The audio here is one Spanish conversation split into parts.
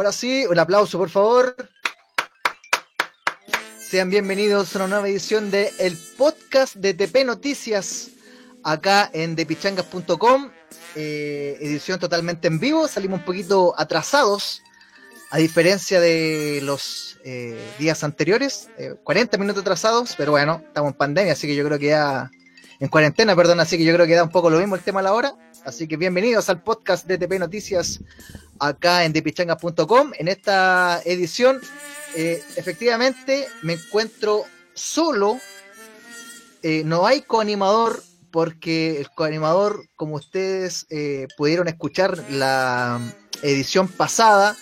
Ahora sí, un aplauso por favor. Sean bienvenidos a una nueva edición de el podcast de TP Noticias acá en depichangas.com. Eh, edición totalmente en vivo, salimos un poquito atrasados a diferencia de los eh, días anteriores, 40 eh, minutos atrasados, pero bueno, estamos en pandemia, así que yo creo que ya en cuarentena, perdón, así que yo creo que da un poco lo mismo el tema a la hora. Así que bienvenidos al podcast de TP Noticias acá en depichangas.com. En esta edición, eh, efectivamente, me encuentro solo. Eh, no hay coanimador porque el coanimador, como ustedes eh, pudieron escuchar la edición pasada,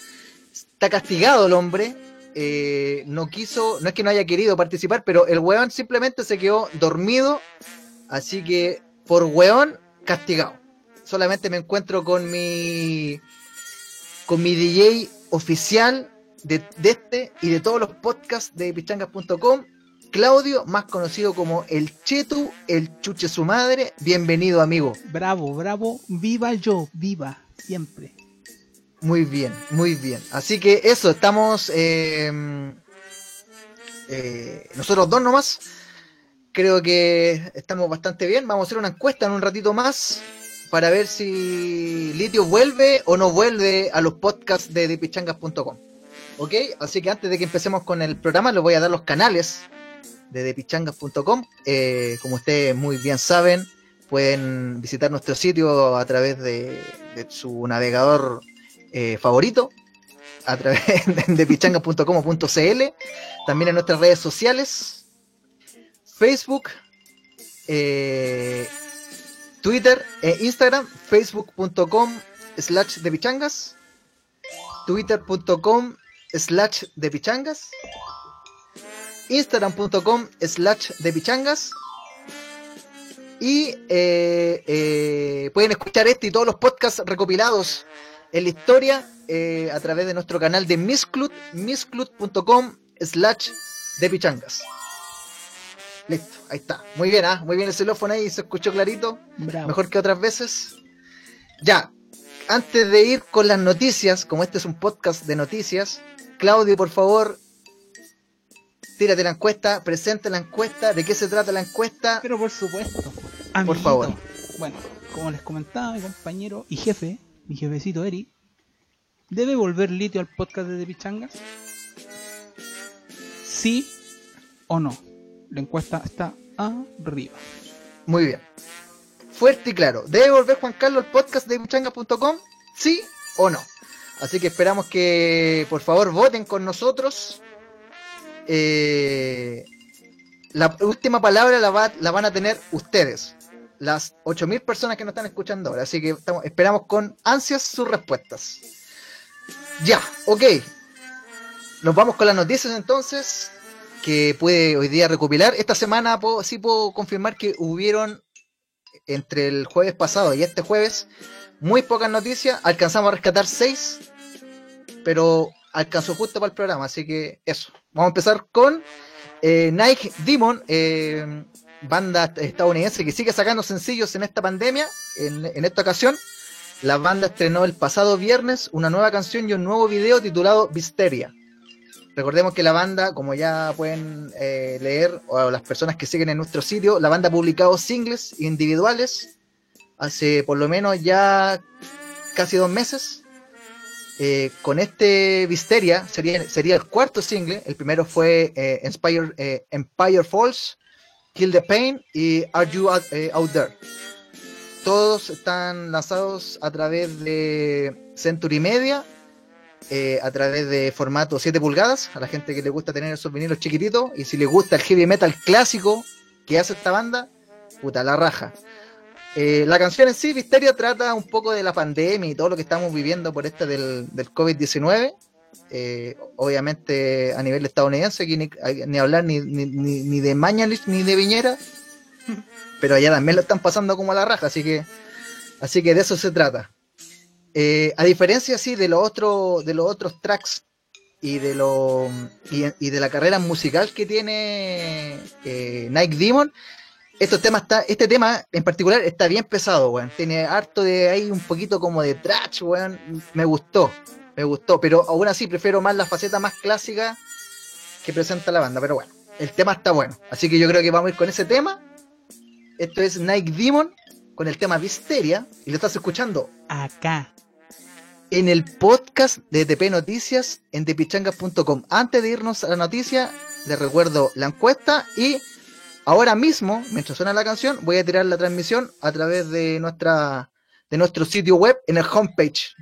está castigado el hombre. no quiso, no es que no haya querido participar, pero el weón simplemente se quedó dormido. Así que por weón, castigado solamente me encuentro con mi con mi DJ oficial de, este y de todos los podcasts de pichangas.com, Claudio, más conocido como el Chetu, el Chuche su madre. Bienvenido, amigo. Bravo, bravo, viva yo, viva, siempre. Muy bien, muy bien. Así que eso, estamos eh, eh, nosotros dos nomás. Creo que estamos bastante bien. Vamos a hacer una encuesta en un ratito más para ver si Litio vuelve o no vuelve a los podcasts de depichangas.com. ¿Ok? Así que antes de que empecemos con el programa, les voy a dar los canales de depichangas.com. Eh, como ustedes muy bien saben, pueden visitar nuestro sitio a través de, su navegador eh, favorito, a través de pichangas.com.cl, también en nuestras redes sociales, Facebook, eh, Twitter e Instagram, facebook.com slash de pichangas, twitter.com slash de pichangas, instagram.com slash de pichangas. Y eh, eh, pueden escuchar este y todos los podcasts recopilados en la historia eh, a través de nuestro canal de Misclut, misclut.com slash de pichangas. Listo, ahí está. Muy bien, ¿ah? Muy bien el celófono ahí, se escuchó clarito. Mejor que otras veces. Ya, antes de ir con las noticias, como este es un podcast de noticias, Claudio, por favor, tírate la encuesta, presente la encuesta, de qué se trata la encuesta. Pero por supuesto, por favor. Bueno, como les comentaba mi compañero y jefe, mi jefecito Eri, ¿debe volver litio al podcast de Pichangas? ¿Sí o no? La encuesta está arriba. Muy bien. Fuerte y claro. ¿Debe volver Juan Carlos al podcast de muchanga.com? ¿Sí o no? Así que esperamos que por favor voten con nosotros. Eh, la última palabra la, la, van a tener ustedes, las 8.000 personas que nos están escuchando ahora. Así que esperamos con ansias sus respuestas. Ya, ok. Nos vamos con las noticias entonces que puede hoy día recopilar. Esta semana sí puedo confirmar que hubieron entre el jueves pasado y este jueves muy pocas noticias. Alcanzamos a rescatar seis, pero alcanzó justo para el programa, así que eso. Vamos a empezar con eh, Nike Demon, eh, banda estadounidense que sigue sacando sencillos en esta pandemia. En, en esta ocasión, la banda estrenó el pasado viernes una nueva canción y un nuevo video titulado Visteria. Recordemos que la banda, como ya pueden eh, leer, o las personas que siguen en nuestro sitio, la banda ha publicado singles individuales hace por lo menos ya casi dos meses. Eh, con este Visteria sería, sería el cuarto single. El primero fue eh, Empire Falls, Kill the Pain y Are You Out There. Todos están lanzados a través de Century Media eh, a través de formato 7 pulgadas, a la gente que le gusta tener esos vinilos chiquititos, y si le gusta el heavy metal clásico que hace esta banda, puta, la raja. Eh, la canción en sí, Visteria, trata un poco de la pandemia y todo lo que estamos viviendo por este del, del COVID-19. Eh, obviamente a nivel estadounidense, aquí ni, hablar ni, ni, ni, de Mañalich ni de Viñera, pero allá también lo están pasando como a la raja, así que, así que de eso se trata. Eh, a diferencia sí de los otros de los otros tracks y de lo y, de la carrera musical que tiene eh, Nike Demon, estos temas está, este tema en particular está bien pesado, weón. Tiene harto de ahí un poquito como de trash, weón. Me gustó. me gustó, pero aún así prefiero más la faceta más clásica que presenta la banda, pero bueno, el tema está bueno, así que yo creo que vamos a ir con ese tema. Esto es Nike Demon con el tema Visteria y lo estás escuchando Acá. En el podcast de TP Noticias en tepichangas.com. Antes de irnos a la noticia, les recuerdo la encuesta y ahora mismo, mientras suena la canción, voy a tirar la transmisión a través de nuestra de nuestro sitio web en el homepage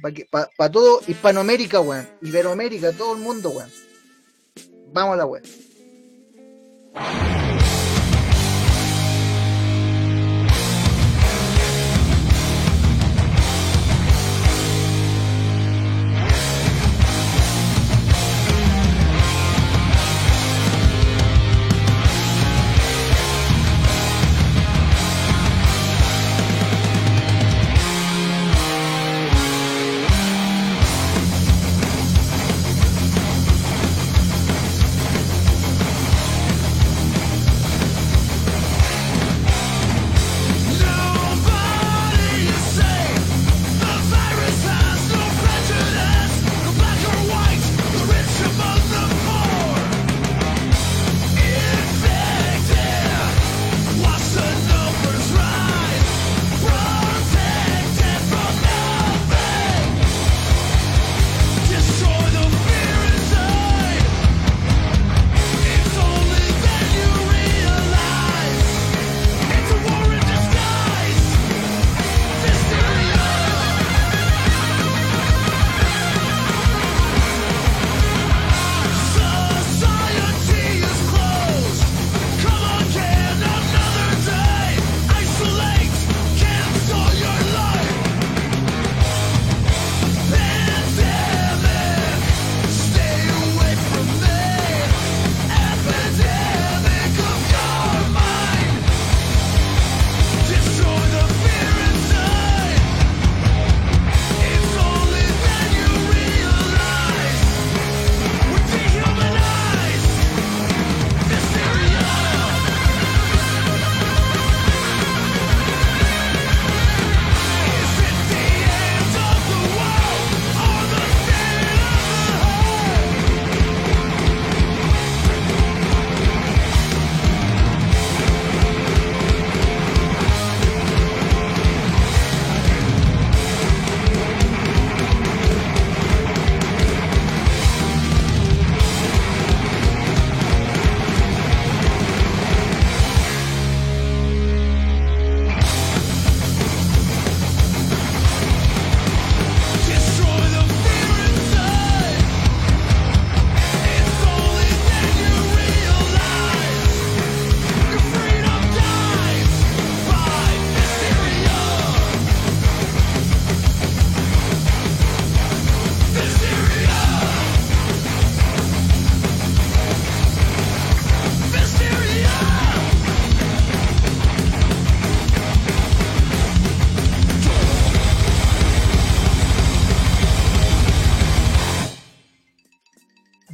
para todo Hispanoamérica, weón, Iberoamérica, todo el mundo, weón. Vamos a la web.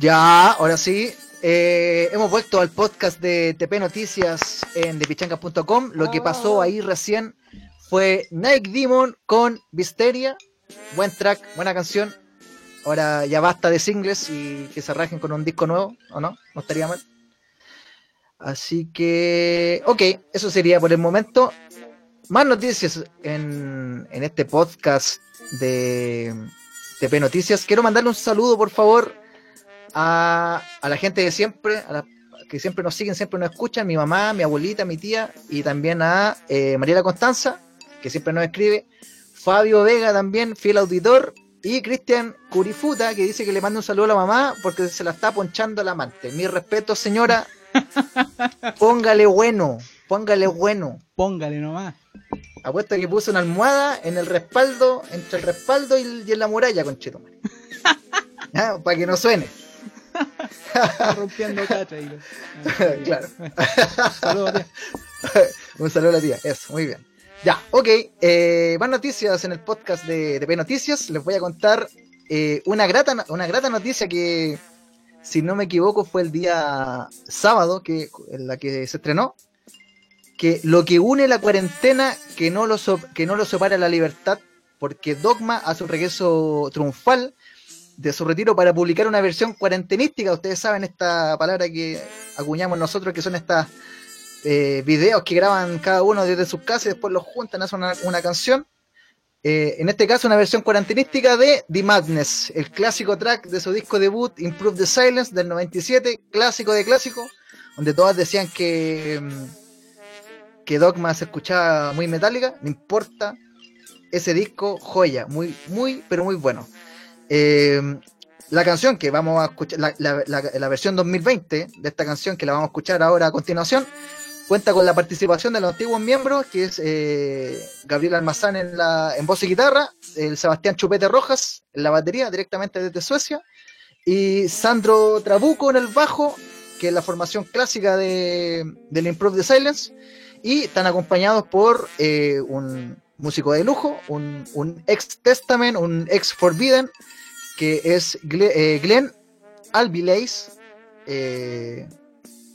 Ya, ahora sí. eh, hemos vuelto al podcast de TP Noticias en depichancas.com. Lo que pasó ahí recién fue Nike Demon con Visteria. Buen track, buena canción. Ahora ya basta de singles y que se rajen con un disco nuevo, ¿o no? No estaría mal. Así que, ok, eso sería por el momento. Más noticias en, en este podcast de TP Noticias. Quiero mandarle un saludo, por favor, a, a la gente de siempre, a la- que siempre nos siguen, siempre nos escuchan, mi mamá, mi abuelita, mi tía, y también a eh, Mariela Constanza, que siempre nos escribe, Fabio Vega también, fiel auditor, y Cristian Curifuta, que dice que le manda un saludo a la mamá porque se la está ponchando al amante. Mi respeto, señora, póngale bueno, póngale bueno. Póngale nomás. Apuesto que puso una almohada en el respaldo, entre el respaldo y, y en la muralla, conchito. Para que no suene. Rompiendo cacha. y- Claro. Saludos, tía. Un saludo a la tía, eso, muy bien. Ya, ok. Eh, más noticias en el podcast de, de P Noticias. Les voy a contar eh, una, grata, una grata noticia que, si no me equivoco, fue el día sábado que, en la que se estrenó. Que lo que une la cuarentena, que no lo, so- que no lo separa la libertad, porque Dogma a su regreso triunfal de su retiro para publicar una versión cuarentenística. Ustedes saben esta palabra que acuñamos nosotros, que son estas eh, videos que graban cada uno desde sus casas y después los juntan, hacen una, una canción. Eh, en este caso, una versión cuarentenística de The Madness, el clásico track de su disco debut, Improve the Silence, del 97, clásico de clásico, donde todas decían que, mm, que Dogma se escuchaba muy metálica, no importa, ese disco, joya, muy, muy, pero muy bueno. Eh, la canción que vamos a escuchar, la, versión 2020 de esta canción que la vamos a escuchar ahora a continuación, cuenta con la participación de los antiguos miembros, que es eh, Gabriel Almazán en, la, en voz y guitarra, el Sebastián Chupete Rojas en la batería, directamente desde Suecia, y Sandro Trabuco en el bajo, que es la formación clásica de, del Improve the Silence, y están acompañados por eh, un músico de lujo, un, un ex Testament, un ex Forbidden, que es eh, Glenn eh,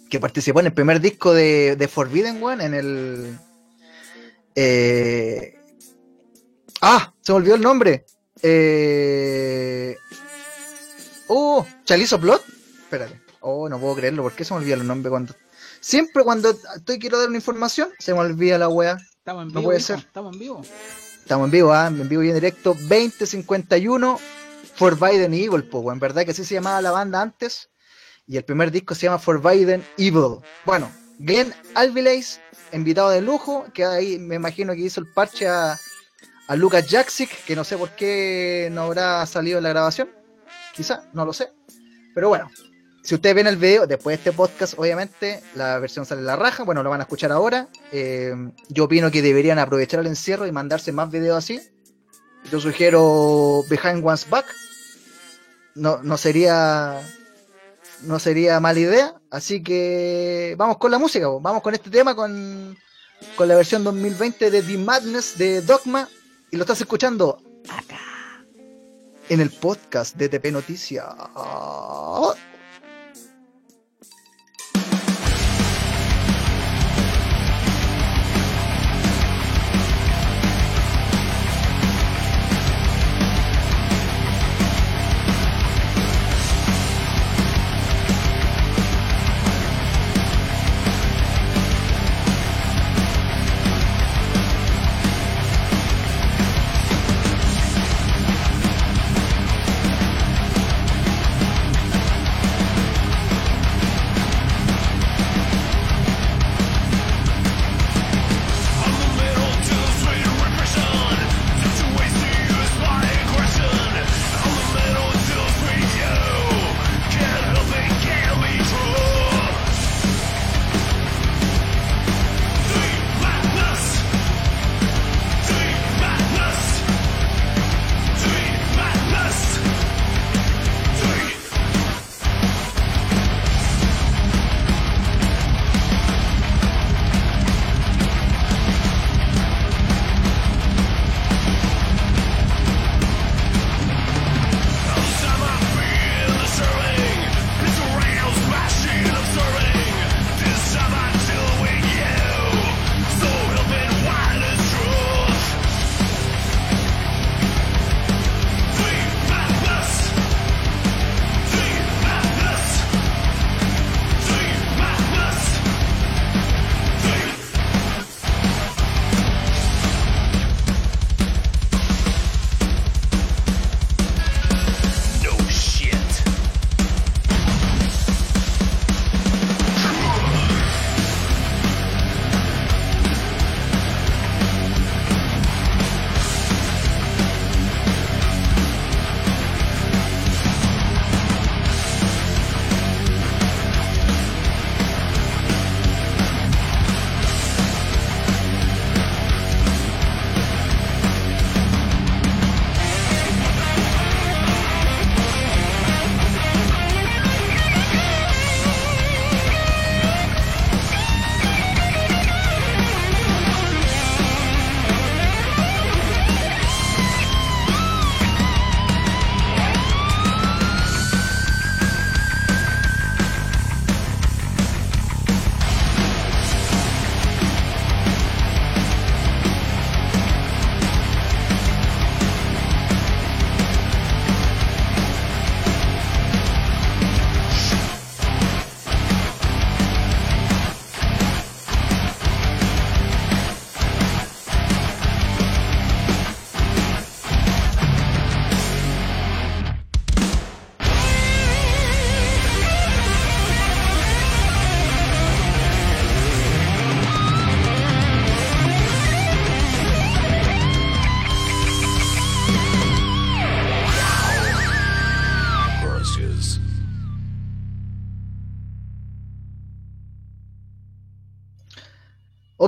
que participó en el primer disco de, de Forbidden One, en el... eh, ah, se me olvidó el nombre. Eh, oh, Chalizo Blood. Espérate. Oh, no puedo creerlo, ¿por qué se me olvidan los nombres cuando... Siempre cuando estoy quiero dar una información, se me olvida la wea. Estamos en No vivo. puede hijo, ser. Estamos en vivo. Estamos en vivo, ¿ah? en vivo y en directo. 2051 Forbidden Evil, po, en verdad que así se llamaba la banda antes. Y el primer disco se llama Forbidden Evil. Bueno, Glenn Alvileis, invitado de lujo, que ahí me imagino que hizo el parche a, a Lucas Jaksic, que no sé por qué no habrá salido en la grabación. Quizá, no lo sé. Pero bueno, si ustedes ven el video, después de este podcast, obviamente, la versión sale en la raja. Bueno, lo van a escuchar ahora. Eh, yo opino que deberían aprovechar el encierro y mandarse más videos así. Yo sugiero Behind One's Back. No, no sería. No sería mala idea. Así que vamos con la música. Vamos con este tema, con, con la versión 2020 de The Madness de Dogma. Y lo estás escuchando acá. En el podcast de TP Noticias.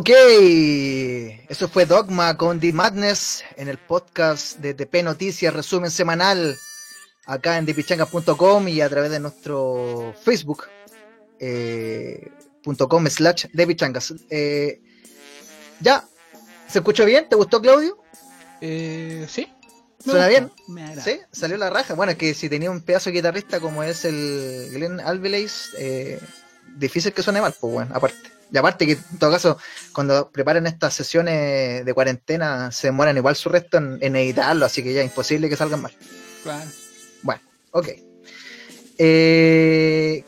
Ok, eso fue Dogma con The Madness en el podcast de TP Noticias, resumen semanal, acá en depichangas.com y a través de nuestro Facebook, eh, punto .com slash depichangas. Eh, ya, ¿se escuchó bien? ¿Te gustó, Claudio? Eh, sí. ¿Suena bien? Sí, salió la raja. Bueno, es que si tenía un pedazo de guitarrista como es el Glenn Alvileis, eh, difícil que suene mal, pues bueno, aparte. Y aparte que en todo caso, cuando preparan estas sesiones de cuarentena, se demoran igual su resto en, en editarlo, así que ya imposible que salgan mal. Claro. Bueno, ok. Eh,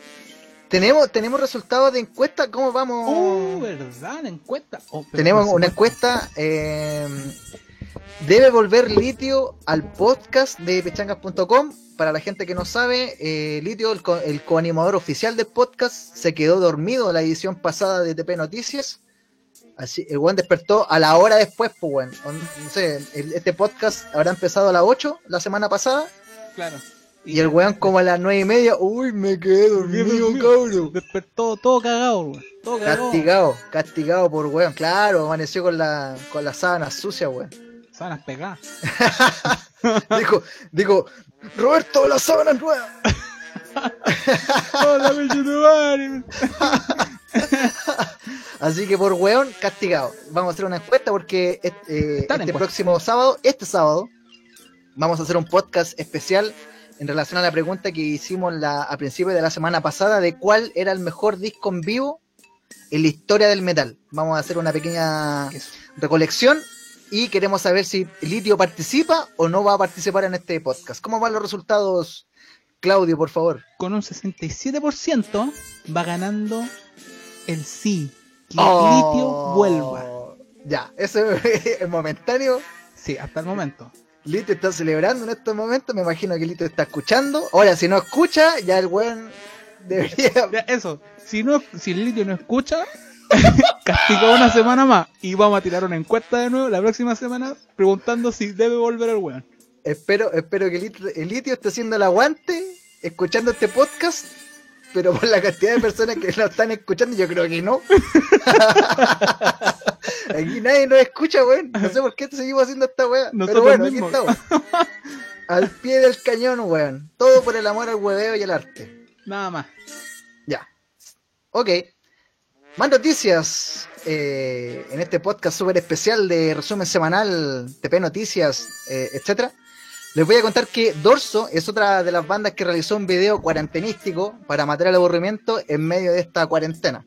tenemos, tenemos resultados de encuesta, ¿cómo vamos? Oh, ¿verdad? Encuesta. Oh, Tenemos una encuesta. eh, debe volver Litio al podcast de pechangas.com. Para la gente que no sabe, eh, Litio, el, co- el coanimador oficial del podcast, se quedó dormido en la edición pasada de TP Noticias. Así, el buen despertó a la hora después, pues bueno. No sé, el- este podcast habrá empezado a las 8 la semana pasada. Claro. Y el weón como a las 9 y media, uy, me quedé dormido, cabrón. Despertó todo cagado, weón. Todo cagado. Castigado, castigado por weón. Claro, amaneció con la, con la sábana sucia, weón. Sábanas pegadas. Dijo, dijo, Roberto, la sábana es nueva. Hola, mi. Así que por weón, castigado. Vamos a hacer una encuesta porque este, eh, este encuesta. próximo sábado, este sábado, vamos a hacer un podcast especial en relación a la pregunta que hicimos la, a principios de la semana pasada de cuál era el mejor disco en vivo en la historia del metal. Vamos a hacer una pequeña Eso. recolección y queremos saber si Litio participa o no va a participar en este podcast. ¿Cómo van los resultados, Claudio, por favor? Con un 67% va ganando el sí. Que Oh. Litio vuelva. Ya, eso es momentáneo. Sí, hasta el momento. Lito está celebrando en estos momentos. Me imagino que Lito está escuchando. Ahora, si no escucha, ya el weón debería. Eso. Si no, si el litio no escucha, castigó una semana más. Y vamos a tirar una encuesta de nuevo la próxima semana preguntando si debe volver el weón. espero, espero que el Litio esté haciendo el aguante, escuchando este podcast. Pero por la cantidad de personas que lo están escuchando, yo creo que no. Aquí nadie nos escucha, weón. No sé por qué seguimos haciendo esta weá. Pero bueno, aquí estamos. Al pie del cañón, weón. Todo por el amor al hueveo y al arte. Nada más. Ya. Ok. Más noticias eh, en este podcast súper especial de resumen semanal, TP Noticias, eh, etcétera. Les voy a contar que Dorso es otra de las bandas que realizó un video cuarentenístico para matar el aburrimiento en medio de esta cuarentena.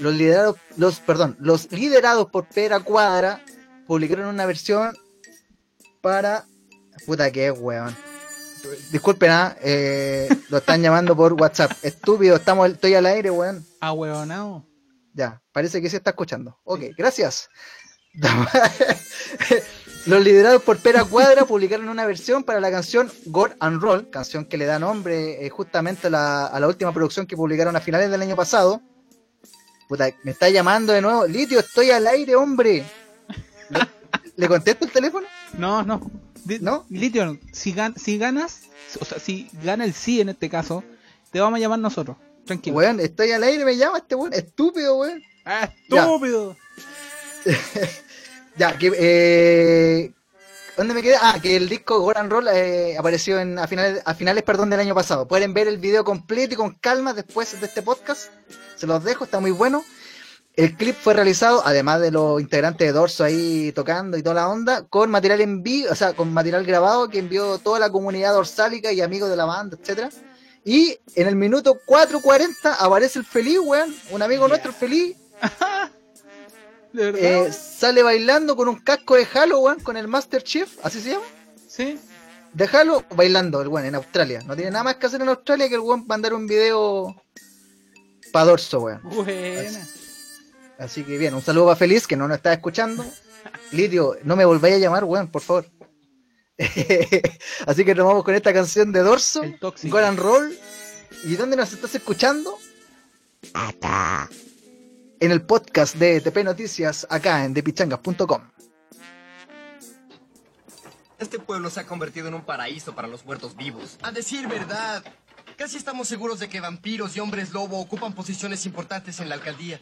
Los liderados, los, perdón, los liderados por Pedra Cuadra publicaron una versión para. Puta que es, weón. Disculpen, ah, eh, lo están llamando por WhatsApp. Estúpido, estamos, estoy al aire, weón. Ahueonado. Ya, parece que se está escuchando. Ok, gracias. Los liderados por Pera Cuadra publicaron una versión para la canción God and Roll, canción que le da nombre eh, justamente a la, a la última producción que publicaron a finales del año pasado. Puta, me está llamando de nuevo. Litio, estoy al aire, hombre. ¿Le, ¿le contesto el teléfono? No, no. ¿No? Litio, si, gan- si ganas, o sea, si gana el sí en este caso, te vamos a llamar nosotros. Tranquilo. Weón, estoy al aire, me llama este weón. Estúpido, weón. ¡Ah, Ya. estúpido! Ya, que. Eh, ¿Dónde me quedé? Ah, que el disco Goran Roll eh, apareció en, a, finales, a finales perdón, del año pasado. Pueden ver el video completo y con calma después de este podcast. Se los dejo, está muy bueno. El clip fue realizado, además de los integrantes de Dorso ahí tocando y toda la onda, con material en vivo, o sea, con material grabado que envió toda la comunidad dorsálica y amigos de la banda, etcétera. Y en el minuto 4.40 aparece el feliz, weón, un amigo nuestro, el feliz, ¿De verdad? eh, sale bailando con un casco de Halo, weón, con el Master Chief, así se llama. ¿Sí? De Halo bailando, el weón, en Australia. No tiene nada más que hacer en Australia que el weón mandar un video pa' dorso, weón. Buena. Así que bien, un saludo para Feliz, que no nos está escuchando. Lidio, no me volváis a llamar, weón, por favor. Así que nos vamos con esta canción de Dorso. Goran Roll. ¿Y dónde nos estás escuchando? En el podcast de TP Noticias, acá en depichangas.com. Este pueblo se ha convertido en un paraíso para los muertos vivos. A decir verdad, Casi estamos seguros de que vampiros y hombres lobo ocupan posiciones importantes en la alcaldía.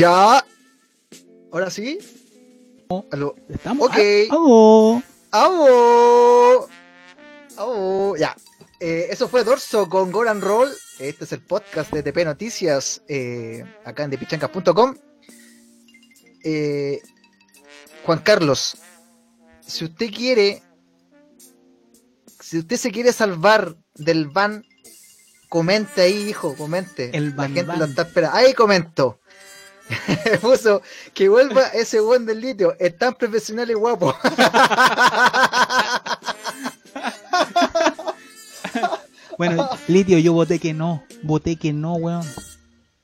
Ya. Ahora sí. Aló. ¿Estamos? Ok. Ah. ¡Avo! ¡Avo! Ya. Eh, eso fue Dorso con Goran Roll. Este es el podcast de TP Noticias eh, acá en depichancas.com. Eh, Juan Carlos, si usted quiere, si usted se quiere salvar del ban, comente ahí, hijo, comente. El La gente ban. lo está esperando. Ahí comentó. Puso que vuelva ese buen del litio. Es tan profesional y guapo. Bueno, Litio, yo voté que no. Voté que no, weón.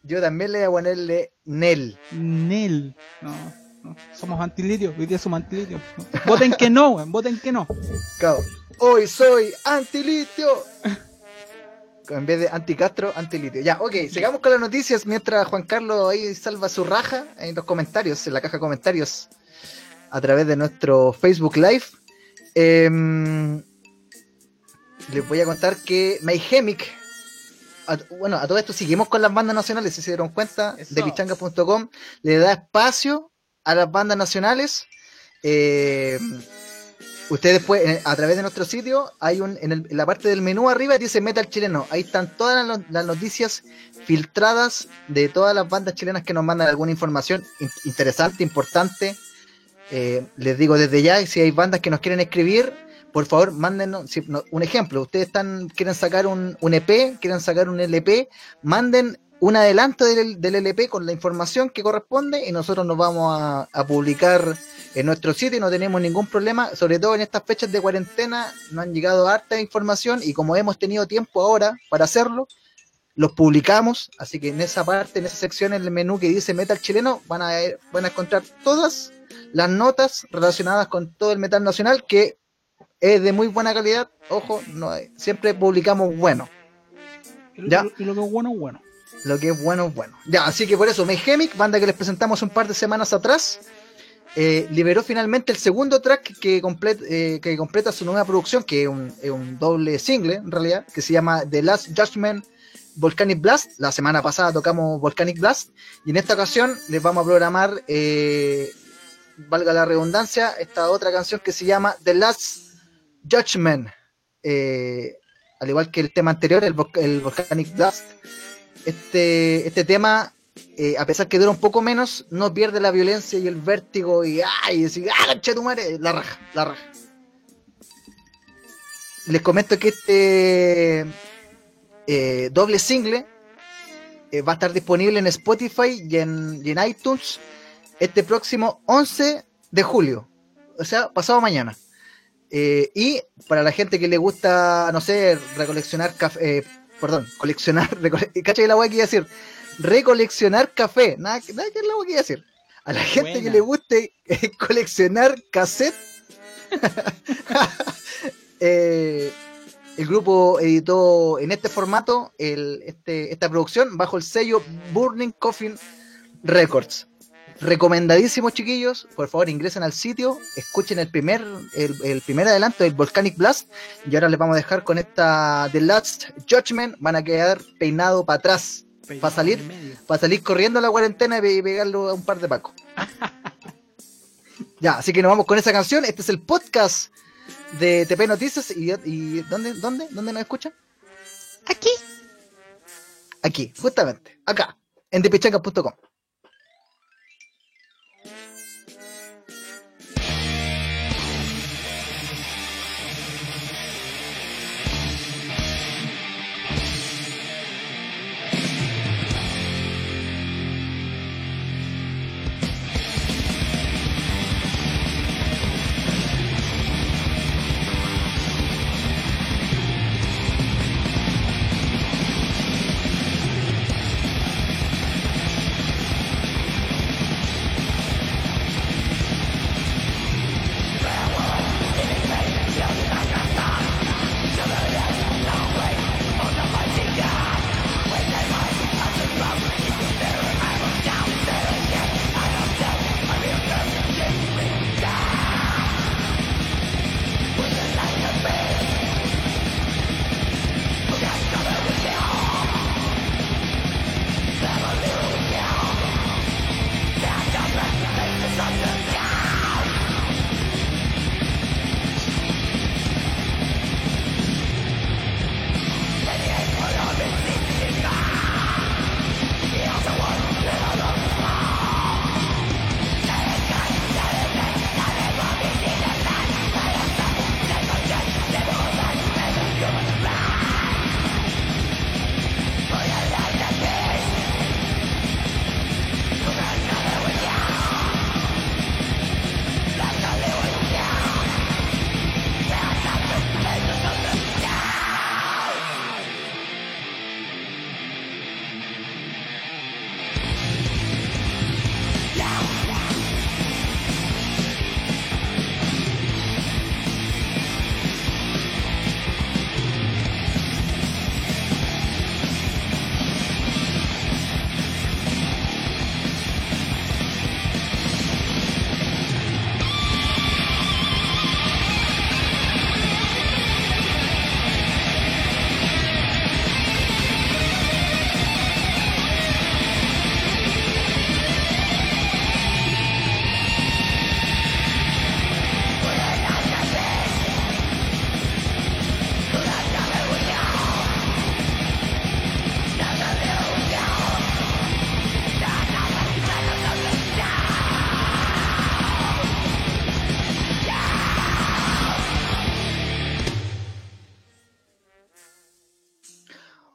Yo también le voy a ponerle Nel. Nel. No, no. Somos antilitio. Hoy día somos antilitio. Voten que no, weón. Voten que no. Hoy soy antilitio. En vez de anticastro, antilitio. Ya, ok, sigamos con las noticias mientras Juan Carlos ahí salva su raja en los comentarios, en la caja de comentarios, a través de nuestro Facebook Live. Em, les voy a contar que Mayhemic, a- bueno, a todo esto seguimos con las bandas nacionales, si se dieron cuenta, Eso. de pichanga.com, le da espacio a las bandas nacionales. Eh, ustedes pueden, a través de nuestro sitio, hay un, en, el- en la parte del menú arriba dice Metal Chileno. Ahí están todas las, noticias filtradas de todas las bandas chilenas que nos mandan alguna información in- interesante, importante. Eh, les digo desde ya, si hay bandas que nos quieren escribir, por favor, mándenos un ejemplo. Ustedes están, quieren sacar un, un EP, quieren sacar un LP, manden un adelanto del, del LP con la información que corresponde y nosotros nos vamos a, a publicar en nuestro sitio no tenemos ningún problema, sobre todo en estas fechas de cuarentena, nos han llegado harta información y como hemos tenido tiempo ahora para hacerlo, los publicamos, así que en esa parte, en esa sección, en el menú que dice metal chileno, van a, van a encontrar todas las notas relacionadas con todo el metal nacional, que es de muy buena calidad, ojo, no hay- siempre publicamos bueno. Ya. y lo que es bueno, es bueno. Lo que es bueno es bueno. Ya, así que por eso, Mayhemic, banda que les presentamos un par de semanas atrás, eh, liberó finalmente el segundo track que, eh, completa su nueva producción, que es un, doble single en realidad, que se llama The Last Judgment Volcanic Blast. La semana pasada tocamos Volcanic Blast y en esta ocasión les vamos a programar, eh, valga la redundancia, esta otra canción que se llama The Last Judgment. Al igual que el tema anterior, el Volcanic Blast, este, este tema, eh, a pesar que dura un poco menos, no pierde la violencia y el vértigo y ¡ay! decir, ¡ah, concha tu madre! La raja, la raja. Les comento que este eh, doble single eh, va a estar disponible en Spotify y en, y iTunes este próximo 11 de julio, o sea, pasado mañana. Y para la gente que le gusta, no sé, recoleccionar café, eh, perdón, coleccionar, recole- ¿cacha que la voy a decir? Recoleccionar café, nada, que- nada que la voy a decir. A la gente que le guste eh, coleccionar cassette, eh, el grupo editó en este formato el, este, esta producción bajo el sello Burning Coffin Records. Recomendadísimos chiquillos, por favor ingresen al sitio, escuchen el primer, el, el primer adelanto del Volcanic Blast. Y ahora les vamos a dejar con esta The Last Judgment, van a quedar peinado para atrás, ¿Va a salir? Para salir corriendo a la cuarentena y pe- y pegarlo a un par de pacos. ya, así que nos vamos con esa canción, este es el podcast de TP Noticias y, y ¿dónde, dónde, dónde nos escuchan? Aquí. Aquí, justamente, acá, en depichanga.com.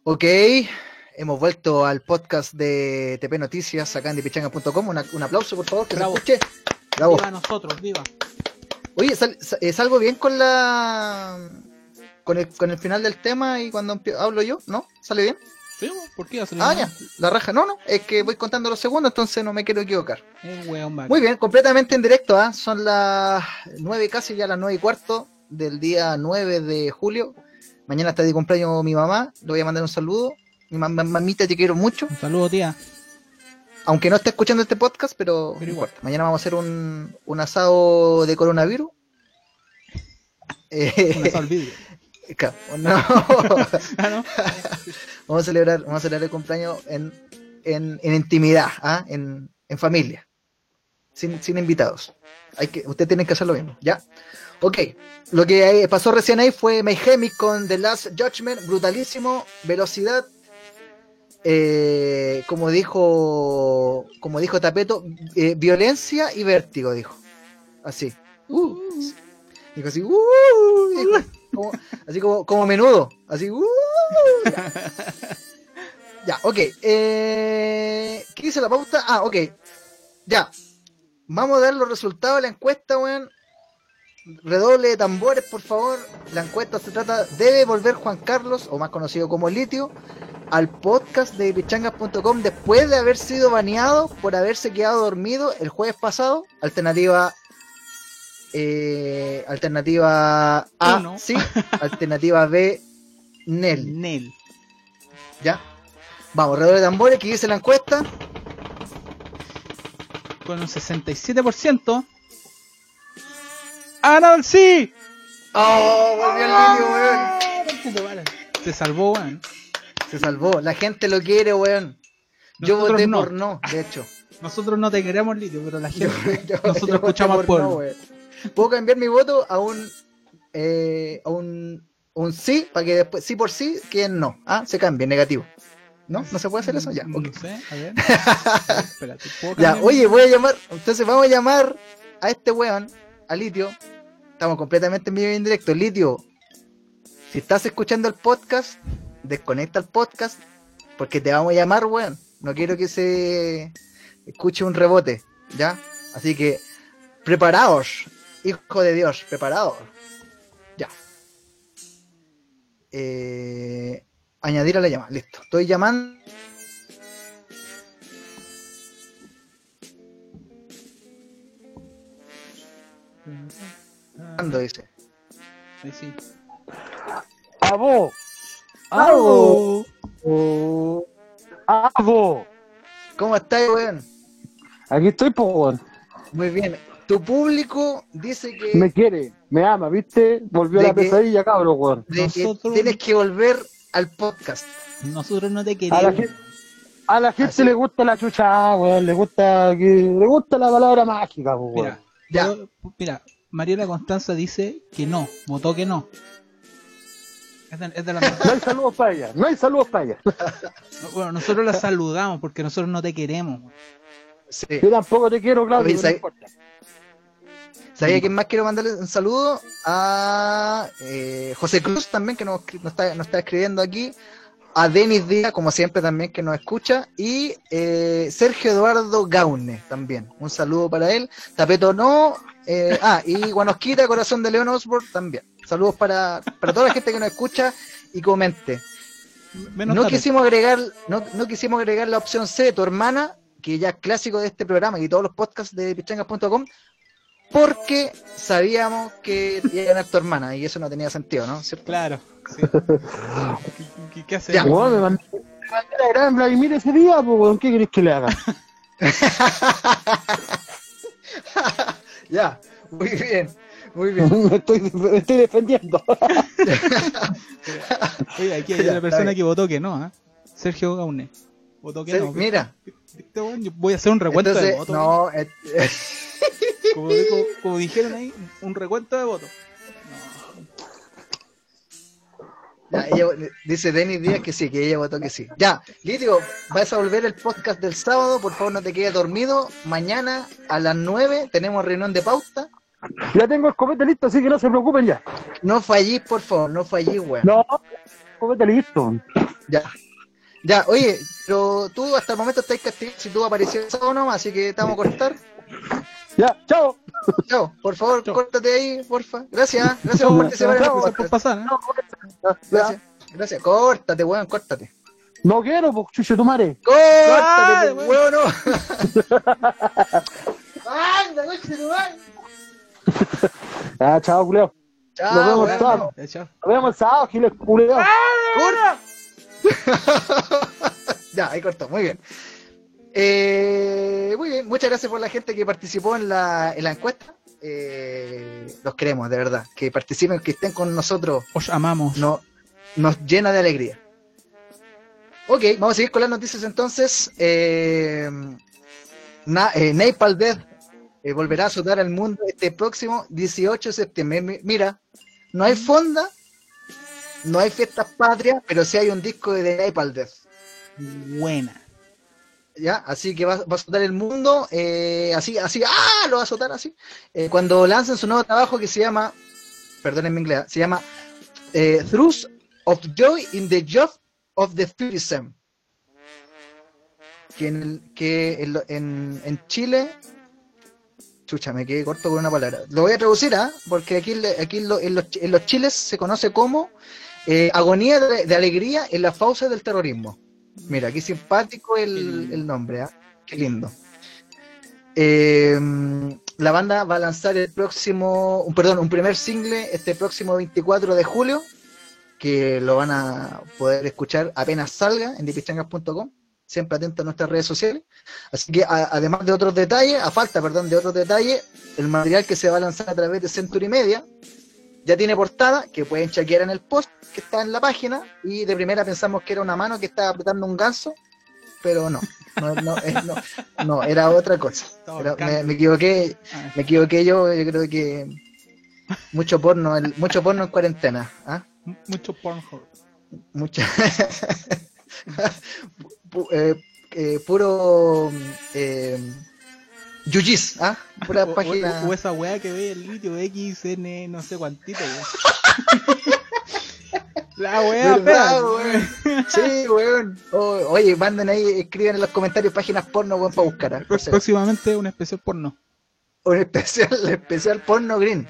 Ok, hemos vuelto al podcast de TP Noticias acá en dipichanga.com. Un aplauso, por favor, que Bravo. se escuche. Bravo. Viva nosotros, viva. Oye, sal- sa- salgo bien con la. Con el, con el final del tema y cuando hablo yo, ¿no? ¿Sale bien? Sí, po, ¿Por qué Ah, ya, la raja. No, no, es que voy contando los segundos, entonces no me quiero equivocar. Eh, weón. Muy bien, completamente en directo, ¿ah? Son las nueve casi, ya las nueve y cuarto del día 9 de julio. Mañana está de cumpleaños mi mamá, le voy a mandar un saludo. Mi mam- mamita, te quiero mucho. Un saludo, tía. Aunque no esté escuchando este podcast, pero, Pero igual. importa. Mañana vamos a hacer un, un asado de coronavirus. Eh, Un asado al vidrio. claro, no. Ah, ¿no? vamos a celebrar, vamos a celebrar el cumpleaños en, en, en intimidad, ¿ah? en, en familia, sin, sin invitados. Hay que, ustedes tienen que hacer lo mismo, ¿ya? Ok, lo que eh, pasó recién ahí fue Mayhemic con The Last Judgment, brutalísimo, velocidad, eh, como dijo, como dijo Tapeto, eh, violencia y vértigo, dijo, así. Uh, dijo así, uh, como- así como, como menudo, así, uh, ya. Ya, ok. Eh, ¿Qué dice la pauta? Ah, ok. Ya. Vamos a dar los resultados de la encuesta, weón. Redoble de tambores, por favor. La encuesta se trata, ¿debe volver Juan Carlos, o más conocido como Litio, al podcast de pichangas.com después de haber sido baneado por haberse quedado dormido el jueves pasado? Alternativa... eh, alternativa A, Uno. sí. Alternativa B, Nel. Nel. ¿Ya? Vamos, redoble de tambores, ¿qué dice la encuesta? Con un 67%. ¡Ha ganado el sí! ¡Oh, volvió el Lidio, weón! Se salvó, weón. Se salvó, la gente lo quiere, weón. Yo Nosotros voté no. por no, de hecho. Nosotros no te queremos, Lidio, pero la Yo- gente. yo- nosotros yo escuchamos al pueblo. no. Puedo cambiar mi voto a un eh, a un, un sí, para que después sí por sí queden no. Ah, se cambie, negativo. ¿No? ¿No se puede hacer eso? Ya. No sé, a ver. Espérate, ¿puedo Ya, oye, voy a llamar, entonces vamos a llamar a este weón, a Litio. Estamos completamente en vivo y en directo. Litio, si estás escuchando el podcast, desconecta el podcast, porque te vamos a llamar, weón. No quiero que se escuche un rebote, ¿ya? Así que, preparaos, hijo de Dios, preparaos. Ya. Eh, añadir a la llamada, listo. Estoy llamando. Dice. Ahí sí. ¡Abo! ¡Aló! ¡Abo! ¡Abo! ¿Cómo estás, weón? Aquí estoy, po, weón. Muy bien. Tu público dice que, Me quiere, me ama, ¿viste? Volvió De la que- pesadilla, cabrón, weón. de que Nosotros- tienes que volver al podcast. Nosotros no te A queremos. la gente, a la gente Así. le gusta la chucha, weón. Le gusta, que, le gusta la palabra mágica, po, weón. Mira, Ya. yo- mira, Mariela Constanza dice que no, votó que no. Es de, es de la No hay saludos para ella, no hay saludos para ella. Bueno, nosotros la saludamos porque nosotros no te queremos. Sí. Yo tampoco te quiero, Claudio, no. ¿Sabía quién más quiero mandarle un saludo? A eh, José Cruz también, que nos, nos está, nos está escribiendo aquí. A Denis Díaz, como siempre, también que nos escucha. Y eh, Sergio Eduardo Gaune también. Un saludo para él. Tapeto no. Eh, ah, y Guanosquita, Corazón de León Osborne también. Saludos para, para toda la gente que nos escucha y comente. Menos no quisimos agregar, no, no quisimos agregar la opción C de tu hermana, que ya es clásico de este programa y todos los podcasts de pichangas.com, porque sabíamos que iba a ganar tu hermana y eso no tenía sentido, ¿no? ¿Cierto? Claro. sí. ¿Qué, qué- hace? Ya. Weón, me mandé me mandé la gran Vladimir ese día. ¿Qué querés que le haga? ya, muy bien, muy bien. me, estoy, me estoy defendiendo. Oye, aquí hay Ya, una persona que votó que no, ¿ah? Sergio Gaune. Votó que Ser- no. mira, ¿Viste, weón? Yo voy a hacer un recuento de entonces, votos. no, eh, eh, Como, como- como dijeron ahí, un recuento de votos. Ya, ella- dice Denis Díaz que sí, que ella votó que sí. Ya, Lidio, vas a volver el podcast del sábado, por favor no te quedes dormido. Mañana a las 9 tenemos reunión de pauta. ya tengo el copete listo, así que no se preocupen ya. No fallís, por favor, no fallís, weón. No, copete listo. Ya. Ya, oye, pero tú hasta el momento estás castigado si tú el sábado nomás, así que te vamos a cortar. Ya, chao. Chao, por favor, Chao. córtate ahí, porfa. Gracias, ¿eh? gracias por participar en el pasar, ¿eh? Gracias, gracias. Córtate, weón, córtate. No quiero, pues, chucho tu madre. Córtate, pues, weón, no. Anda, coche, tu madre. Ya, chao, culeo. Chao, Nos vemos weón, sábado. no. Chao. Nos vemos el sábado, giles culeo. ¡Corta! ya, ahí cortó, muy bien. Eh, muy bien, muchas gracias por la gente que participó en la, en la encuesta. Eh, los queremos, de verdad. Que participen, que estén con nosotros, Os amamos. no, nos llena de alegría. Ok, vamos a seguir con las noticias entonces. Eh, na, eh, Death eh, volverá a azotar al mundo este próximo 18 de septiembre. Mi- Mira, no hay fonda, no hay fiestas patrias, pero sí hay un disco de Napalm Death. Buena. ¿Ya? Así que va, a azotar el mundo, eh, así, así, ¡ah! Lo va a azotar así. Eh, cuando lancen su nuevo trabajo que se llama, perdón mi inglés, se llama eh, of Joy in the Job of the Futurism. Que, en, que en, en- Chile, chucha, me quedé corto con una palabra. Lo voy a traducir, ¿ah? Porque aquí, aquí en, lo- en los, en los chiles se conoce como eh, agonía de, alegría en las fauces del terrorismo. Mira, qué simpático el, el nombre, ¿ah? Qué lindo. Eh, la banda va a lanzar el próximo, un, perdón, un primer single este próximo 24 de julio, que lo van a poder escuchar apenas salga en dipichangas.com, siempre atento a nuestras redes sociales. Así que a- además de otros detalles, a falta, perdón, de otros detalles, el material que se va a lanzar a través de Century Media ya tiene portada, que pueden chequear en el post que está en la página, y de primera pensamos que era una mano que estaba apretando un ganso, pero no, no, no, es- no, no, era otra cosa. Era- me, equivoqué, Ah, me equivoqué yo, yo creo que mucho porno, el- mucho porno en cuarentena, m- Mucho Pornhub. Mucho Pu- eh, eh, puro eh, yuyis, ¿ah? Pura O, o- página. o esa weá que ve el litio XN, no sé cuantito, weón. La weá ¿Verdad, weón? Sí, weón. Oye, manden ahí, escriban en los comentarios páginas porno, weón, para buscar. ¿ah? Pro- O sea, Próximamente un especial porno. un especial, especial porno green.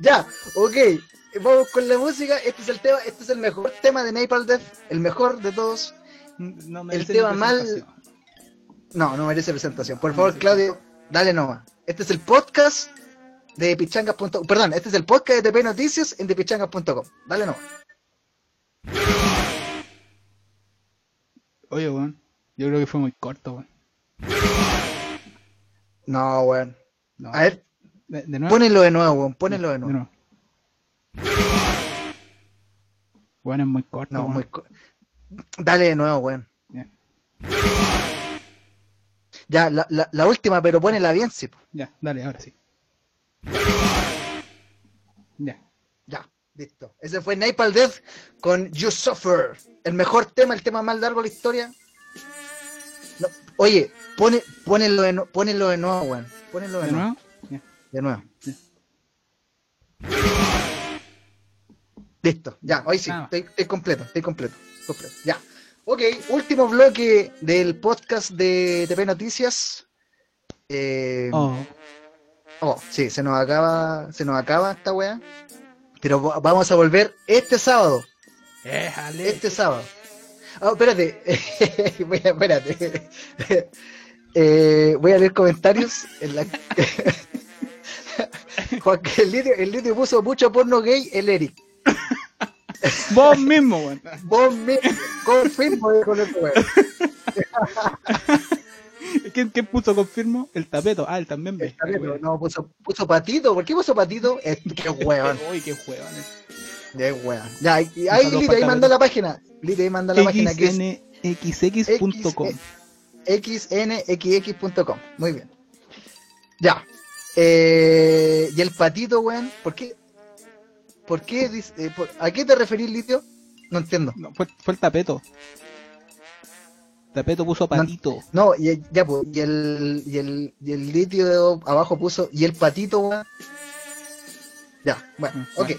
ya, ok. Vamos con la música. Este es el tema, este es el mejor tema de Napalm Death, el mejor de todos. No El tema mal-. No, no merece presentación. Por favor, Claudio, dale nomás. Este es el podcast de pichangas.com. Perdón, este es el podcast de TP Noticias en depichangas.com. Dale nomás. Oye, weón. Yo creo que fue muy corto, weón. No, weón. No. A ver, De, de nuevo. ponelo de nuevo, weón. Ponelo de nuevo. Bueno, es muy corto. No, muy co- Dale de nuevo, weón. Ya. Ya, la, la, la última, pero ponela bien, sí. Ya, dale, ahora sí. Ya. Ya, listo. Ese fue Napalm Death con You Suffer. El mejor tema, el tema más largo de la historia. No, oye, pone, ponelo, de, ponelo de nuevo, weón. Ponelo de, ¿De nuevo. De nuevo. Listo, ya, hoy sí, Ah. estoy, estoy completo, estoy completo, completo. Ya. Ok, último bloque del podcast de TP Noticias. Eh, Oh. Oh, sí, se nos acaba, se nos acaba esta weá. Pero va- vamos a volver este sábado. Este sábado. Oh, espérate. voy a, espérate. Eh, voy a leer comentarios. En la... Juan, el, litio, el litio puso mucho porno gay, el Eric. Vos mismo, weón. Vos mismo, confirmo con el weón. ¿Quién, ¿Quién puso confirmo? El tapeto. Ah, él también ve. Está bien, No, puso, puso patito. ¿Por qué puso patito? Es, qué weón. Uy, qué juego. Qué weón. Ya, ahí para ahí el manda la página. Lito, ahí manda la página que es xnxx.com. xnxx.com. Muy bien. Ya. Eh, y el patito, weón, ¿por qué? ¿Por qué? dice- eh, por- ¿A qué te referís, Litio? No entiendo. No, fue, fue el tapeto. Tapeto puso patito. No, y, ya, pues, y el, y el, y el litio abajo puso, y el patito, weón. Ya, bueno, Mm, ok.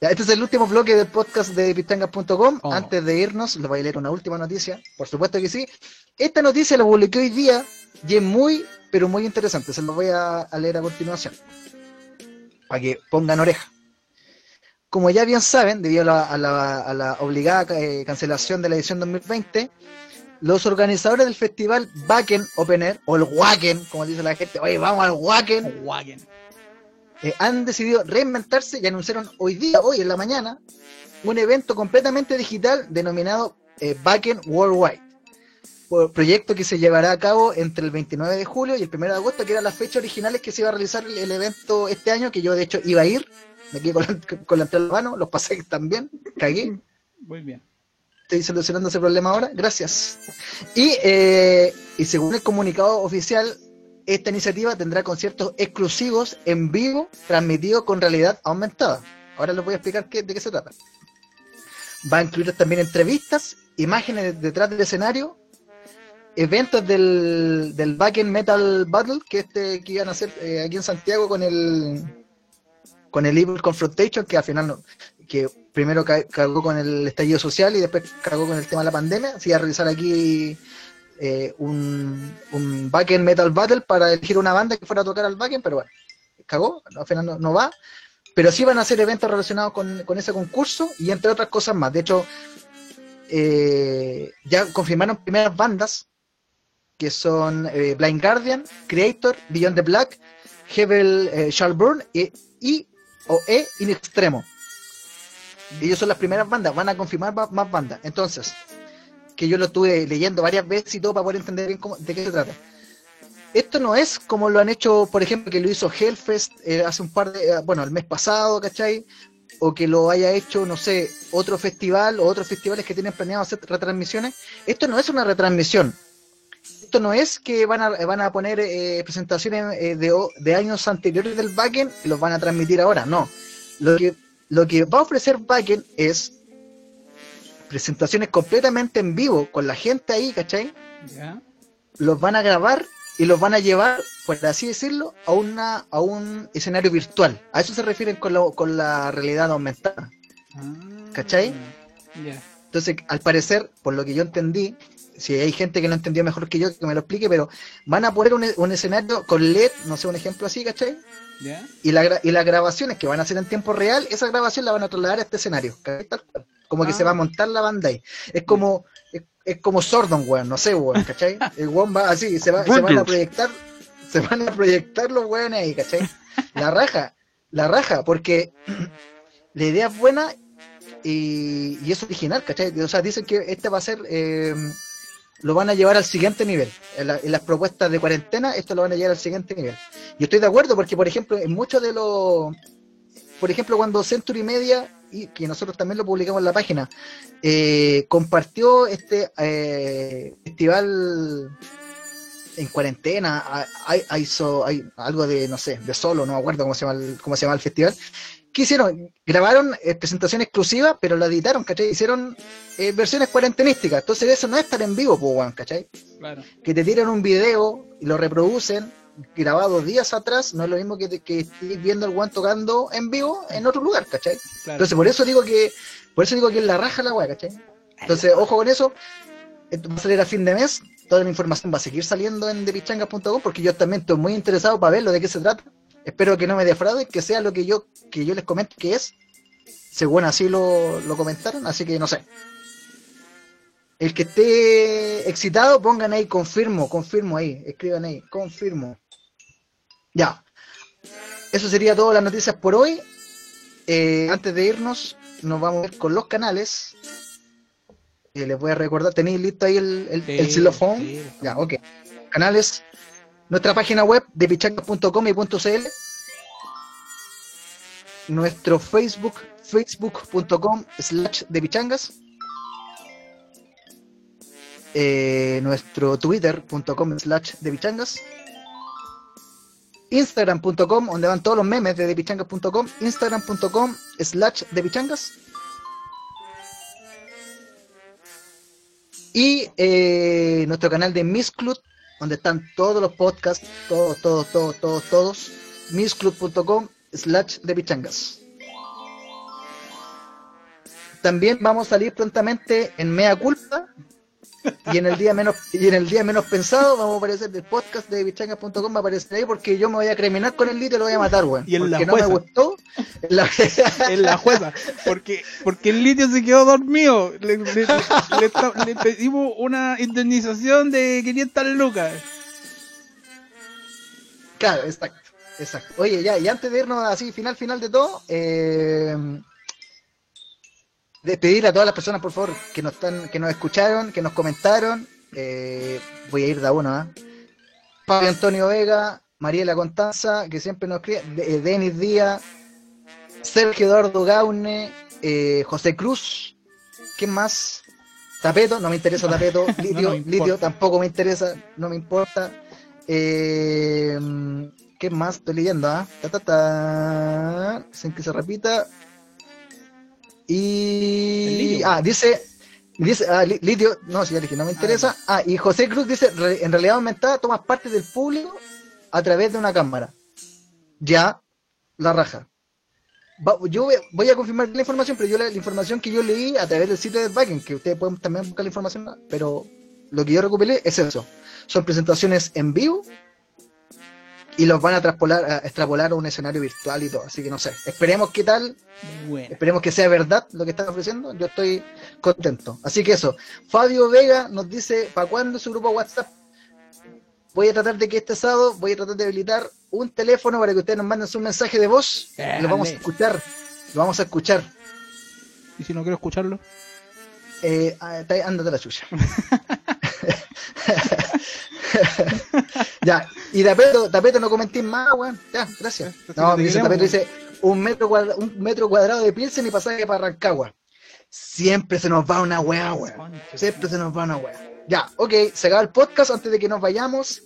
Ya, este es el último bloque del podcast de pitangas.com. Oh. Antes de irnos, les voy a leer una última noticia. Por supuesto que sí. Esta noticia la publiqué hoy día y es muy, pero muy interesante. Se lo voy a, a leer a continuación. Para que pongan oreja. Como ya bien saben, debido a la, a la- a la obligada eh, cancelación de la edición 2020, los organizadores del festival Wacken Open Air, o el Wacken, como dice la gente, oye, vamos al Wacken, Wagen. eh, han decidido reinventarse y anunciaron hoy día, hoy en la mañana, un evento completamente digital denominado eh, Backend Worldwide. Por- Proyecto que se llevará a cabo entre el 29 de julio y el 1 de agosto, que eran las fechas originales que se iba a realizar el, el evento este año, que yo de hecho iba a ir, me quedé con la, con la entrada en la mano, los pasé también, cagué, Muy bien. estoy solucionando ese problema ahora, gracias. Y, eh, y según el comunicado oficial, esta iniciativa tendrá conciertos exclusivos en vivo, transmitidos con realidad aumentada. Ahora les voy a explicar qué- de qué se trata. Va a incluir también entrevistas, imágenes detrás del escenario, eventos del, del Backend Metal Battle que este que iban a hacer eh, aquí en Santiago con el con el Evil Confrontation, que al final no, que primero ca- cagó con el estallido social y después cagó con el tema de la pandemia, se iba a realizar aquí eh, un, un backend metal battle para elegir una banda que fuera a tocar al backend, pero bueno, cagó, al final no, no va, pero sí van a hacer eventos relacionados con, con ese concurso y entre otras cosas más. De hecho, eh, ya confirmaron primeras bandas que son eh, Blind Guardian, Creator, Beyond the Black, Hebel eh, Burn y o E in Extremo. Ellos son las primeras bandas, van a confirmar ma- más bandas. Entonces, que yo lo estuve leyendo varias veces y todo para poder entender bien cómo- de qué se trata. Esto no es como lo han hecho, por ejemplo, que lo hizo Hellfest eh, hace un par de, eh, bueno, el mes pasado, ¿cachai? O que lo haya hecho, no sé, otro festival o otros festivales que tienen planeado hacer retransmisiones. Esto no es una retransmisión. Esto no es que van a, van a poner eh, presentaciones eh, de, de años anteriores del backend y los van a transmitir ahora, no. Lo que, lo que va a ofrecer backend es presentaciones completamente en vivo con la gente ahí, ¿cachai? ¿Ya? los van a grabar y los van a llevar, por así decirlo, a una a un escenario virtual. A eso se refieren con, lo- con la realidad aumentada. Ah, ¿Cachai? Ya. Entonces, al parecer, por lo que yo entendí, si hay gente que lo entendió mejor que yo, que me lo explique, pero van a poner un, un escenario con LED, no sé, un ejemplo así, ¿cachai? Y, la, gra- y las grabaciones que van a hacer en tiempo real, esa grabación la van a trasladar a este escenario. Como que Ah. se va a montar la banda ahí. Es como, es, es como Sordon, weón, no sé, weón, ¿cachai? El weón va así, se, va, se van a proyectar, se van a proyectar los weones ahí, ¿cachai? La raja, la raja, porque la idea es buena y, y es original, ¿cachai? O sea, dicen que este va a ser, eh, lo van a llevar al siguiente nivel. En, la- en las propuestas de cuarentena, esto lo van a llevar al siguiente nivel. Y estoy de acuerdo porque, por ejemplo, en muchos de los. Por ejemplo, cuando Century Media, y que nosotros también lo publicamos en la página, eh, compartió este eh, festival en cuarentena, hay, algo de, no sé, de solo, no me acuerdo cómo se llama cómo se llama el festival. ¿Qué hicieron? Grabaron eh, presentación exclusiva, pero la editaron, ¿cachai? Hicieron eh, versiones cuarentenísticas. Entonces eso no es estar en vivo, pues, ¿cachai? Claro. que te tiran un video y lo reproducen grabado días atrás, no es lo mismo que, te- que estés viendo al guan tocando en vivo en otro lugar, ¿cachai? Claro. Entonces por eso digo que, por eso digo que es la raja la weá, ¿cachai? Entonces, ojo con eso, esto va a salir a fin de mes, toda la información va a seguir saliendo en depichanga.com porque yo también estoy muy interesado para verlo de qué se trata. Espero que no me defraude, que sea lo que yo, que yo les comento que es, según así lo, lo comentaron, así que no sé. El que esté excitado, pongan ahí, confirmo, confirmo ahí, escriban ahí, confirmo. Ya. Eso sería todas las noticias por hoy. Eh, antes de irnos, nos vamos a ir con los canales. Eh, les voy a recordar, ¿tenéis listo ahí el, el, Sí, el xilofón? sí. Ya, ok. Canales. Nuestra página web de pichangas.com y .cl. Nuestro Facebook, facebook.com slash de pichangas. Eh, nuestro twitter.com slash de pichangas. Instagram.com, donde van todos los memes de depichangas.com. Instagram.com slash de pichangas. Y eh, nuestro canal de Miss Club, donde están todos los podcasts, todos, todos, todos, todos, todos. Missclub.com slash de pichangas. También vamos a salir prontamente en Mea Culpa y en el día menos y en el día menos pensado vamos a aparecer el podcast de pichangas.com va a aparecer ahí porque yo me voy a criminar con el litio y lo voy a matar, weón. Y en porque la no me jueza. gustó. En la- en la jueza. Porque, porque el litio se quedó dormido. Le, le- le tra- le pedimos una indemnización de 500 lucas. Claro, exacto, exacto. Oye, ya, y antes de irnos así, final, final de todo, eh, despedir a todas las personas, por favor, que nos están, que nos escucharon, que nos comentaron. eh, voy a ir de a uno, ¿ah? Pablo Antonio Vega, Mariela Constanza, que siempre nos escribe, de- eh, Denis Díaz, Sergio Eduardo Gaune, eh, José Cruz, ¿quién más? Tapeto, no me interesa Tapeto, Litio, importa. Litio tampoco me interesa, no me importa. Eh, ¿Qué más estoy leyendo? ah? Ta, ta, ta. Sin que se repita. Y. Ah, dice. Dice, ah, Li- Litio, no, si ya dije, no me interesa. Ah, y José Cruz dice: "Re- en realidad aumentada tomas parte del público a través de una cámara. Ya, la raja. Va- yo voy, voy a confirmar la información, pero yo la, la información que yo leí a través del sitio de Backend, que ustedes pueden también buscar la información, pero lo que yo recuperé es eso. Son presentaciones en vivo y los van a, traspolar, a extrapolar a un escenario virtual y todo. Así que no sé, esperemos qué tal, Bueno. esperemos que sea verdad lo que están ofreciendo. Yo estoy contento. Así que eso. Fabio Vega nos dice, ¿para cuándo su grupo WhatsApp? Voy a tratar de que este sábado voy a tratar de habilitar un teléfono para que ustedes nos manden su mensaje de voz y lo vamos a escuchar. Lo vamos a escuchar. ¿Y si no quiero escucharlo? Eh, ah, ándate la chucha. ya, y Tapeto, Tapeto no comenté más, weón. Ya, gracias. No, me dice Tapeto, dice un metro, cuadra- un metro cuadrado de Pilsen y pasaje para Rancagua. Siempre se nos va una weá, weón. Siempre se nos va una weá. Ya, ok, se acaba el podcast. Antes de que nos vayamos,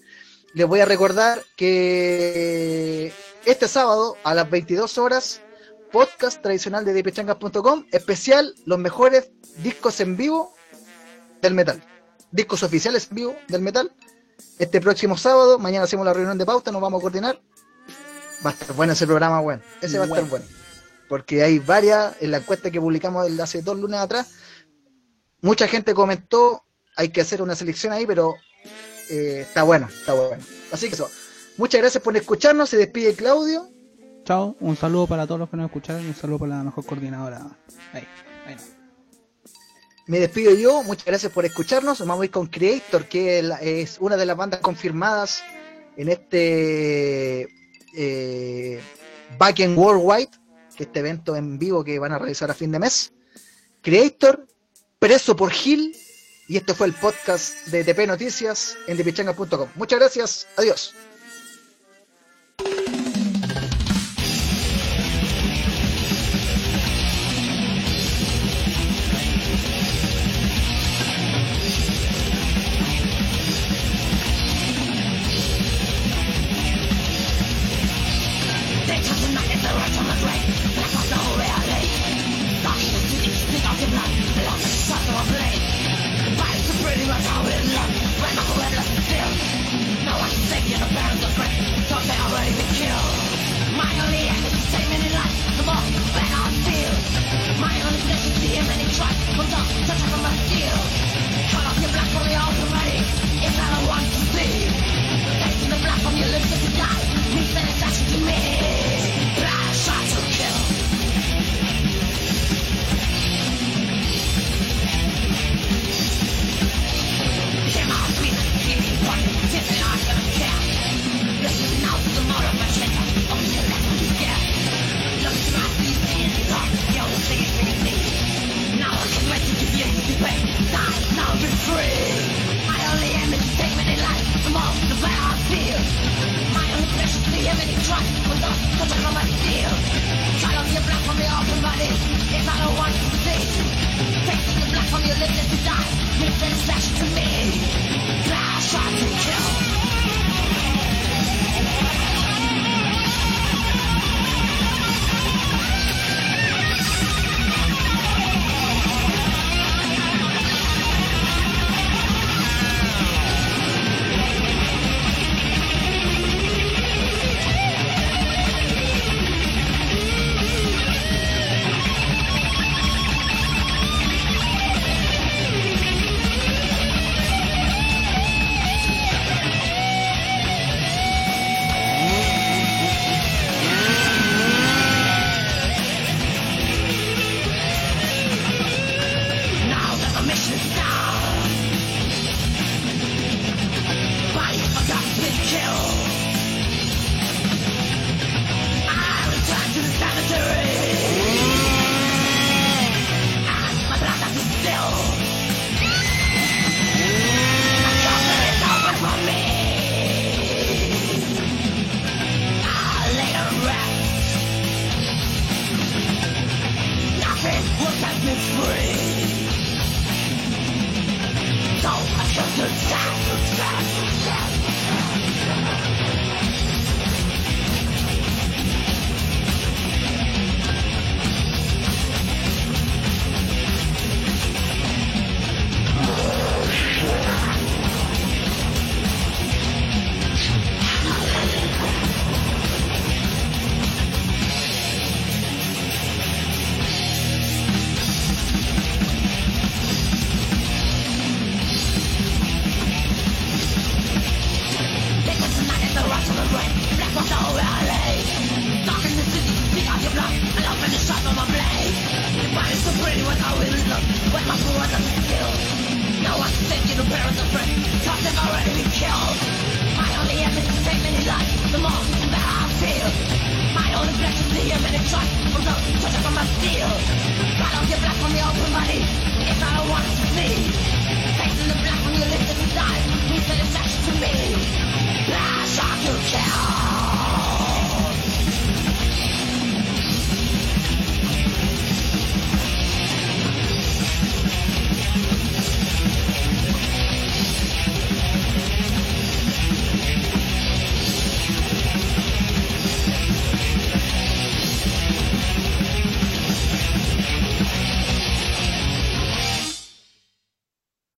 les voy a recordar que este sábado a las 22 horas, podcast tradicional de dpchangas.com, especial los mejores discos en vivo del metal. Discos oficiales en vivo del metal. Este próximo sábado, mañana hacemos la reunión de pauta, nos vamos a coordinar. Va a estar bueno ese programa, weón. Ese va a estar bueno. Porque hay varias, en la encuesta que publicamos el- hace dos lunes atrás, mucha gente comentó, hay que hacer una selección ahí, pero eh, está bueno, está bueno. Así que eso. Muchas gracias por escucharnos, se despide Claudio. Chao, un saludo para todos los que nos escucharon y un saludo para la mejor coordinadora. Ahí, ahí. Me despido yo, muchas gracias por escucharnos. Vamos a ir con Creator, que es una de las bandas confirmadas en este eh, Back in Worldwide, que este evento en vivo que van a realizar a fin de mes. Creator, preso por Gil, y este fue el podcast de TP Noticias en depichanga.com. Muchas gracias, adiós.